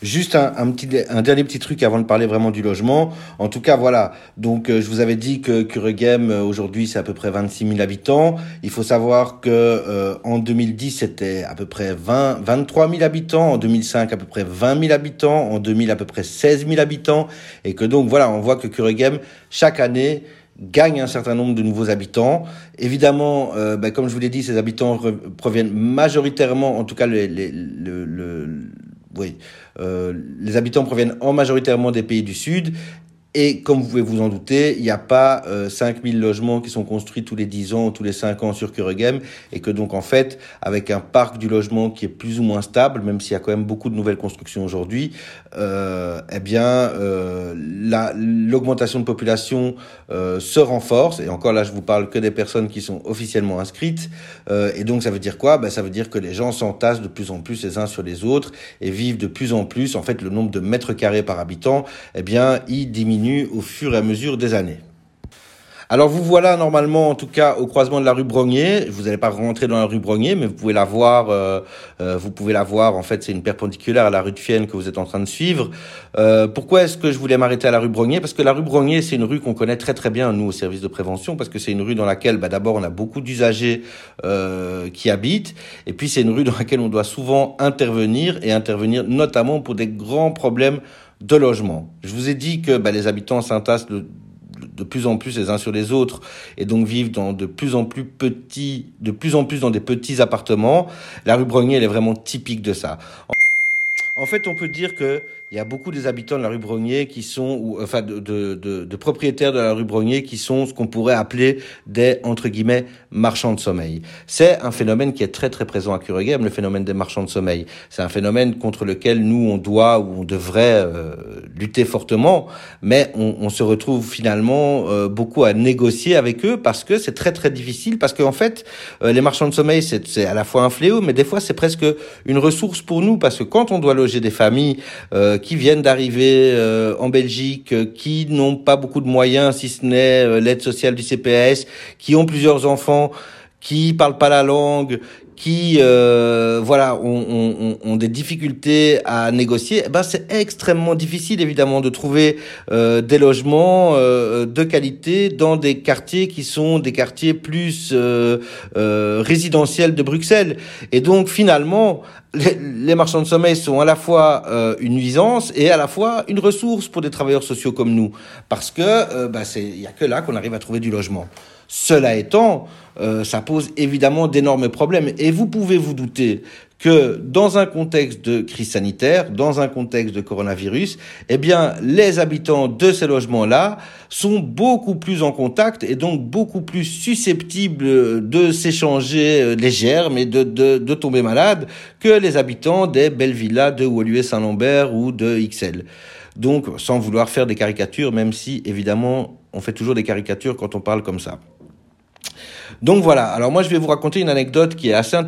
Juste un, un, petit, un dernier petit truc avant de parler vraiment du logement. En tout cas, voilà. Donc, euh, je vous avais dit que Kuregem, euh, aujourd'hui, c'est à peu près 26 000 habitants. Il faut savoir que euh, en 2010, c'était à peu près 20, 23 000 habitants. En 2005, à peu près 20 000 habitants. En 2000, à peu près 16 000 habitants. Et que donc, voilà, on voit que Kuregem, chaque année, gagne un certain nombre de nouveaux habitants. Évidemment, euh, ben, comme je vous l'ai dit, ces habitants proviennent majoritairement, en tout cas, les, euh, les habitants proviennent en majoritairement des pays du Sud et comme vous pouvez vous en douter, il n'y a pas euh, 5000 logements qui sont construits tous les 10 ans ou tous les 5 ans sur Kuregem et que donc en fait, avec un parc du logement qui est plus ou moins stable, même s'il y a quand même beaucoup de nouvelles constructions aujourd'hui, euh, eh bien euh, l'augmentation de population euh, se renforce. Et encore là je vous parle que des personnes qui sont officiellement inscrites. Et donc ça veut dire quoi? Ben, Ça veut dire que les gens s'entassent de plus en plus les uns sur les autres et vivent de plus en plus, en fait le nombre de mètres carrés par habitant, eh bien il diminue au fur et à mesure des années. Alors vous voilà normalement en tout cas au croisement de la rue Brognier. Vous n'allez pas rentrer dans la rue Brognier, mais vous pouvez la voir. Euh, euh, vous pouvez la voir. En fait, c'est une perpendiculaire à la rue de Fienne que vous êtes en train de suivre. Euh, pourquoi est-ce que je voulais m'arrêter à la rue Brognier? Parce que la rue Brognier, c'est une rue qu'on connaît très très bien nous au service de prévention, parce que c'est une rue dans laquelle, bah, d'abord, on a beaucoup d'usagers qui habitent, et puis c'est une rue dans laquelle on doit souvent intervenir et intervenir notamment pour des grands problèmes de logement. Je vous ai dit que bah, les habitants s'entassent de, de plus en plus les uns sur les autres et donc vivent dans de plus en plus petits, de plus en plus dans des petits appartements. La rue Brognier, elle est vraiment typique de ça. En fait, on peut dire que il y a beaucoup des habitants de la rue Brognier qui sont, ou, enfin, de, propriétaires de la rue Brognier qui sont ce qu'on pourrait appeler des, entre guillemets, marchands de sommeil. C'est un phénomène qui est très, très présent à Kuregem, le phénomène des marchands de sommeil. C'est un phénomène contre lequel nous, on doit ou on devrait euh, lutter fortement, mais on, on se retrouve finalement euh, beaucoup à négocier avec eux parce que c'est très, très difficile, parce qu'en fait, euh, les marchands de sommeil, c'est à la fois un fléau, mais des fois, c'est presque une ressource pour nous, parce que quand on doit loger des familles, euh, qui viennent d'arriver euh, en Belgique, euh, qui n'ont pas beaucoup de moyens, si ce n'est euh, l'aide sociale du CPS, qui ont plusieurs enfants, qui parlent pas la langue, qui euh, voilà ont, des difficultés à négocier, eh ben c'est extrêmement difficile évidemment de trouver euh, des logements euh, de qualité dans des quartiers qui sont des quartiers plus résidentiels de Bruxelles. Et donc finalement, les, marchands de sommeil sont à la fois euh, une nuisance et à la fois une ressource pour des travailleurs sociaux comme nous, parce que euh, bah, c'est il a que là qu'on arrive à trouver du logement. Cela étant, euh, ça pose évidemment d'énormes problèmes et vous pouvez vous douter que dans un contexte de crise sanitaire, dans un contexte de coronavirus, eh bien, les habitants de ces logements-là sont beaucoup plus en contact et donc beaucoup plus susceptibles de s'échanger les germes et de, tomber malades que les habitants des belles villas de Woluwe-Saint-Lambert ou de XL. Donc, sans vouloir faire des caricatures, même si, évidemment, on fait toujours des caricatures quand on parle comme ça. Donc voilà, alors moi je vais vous raconter une anecdote qui est assez intéressante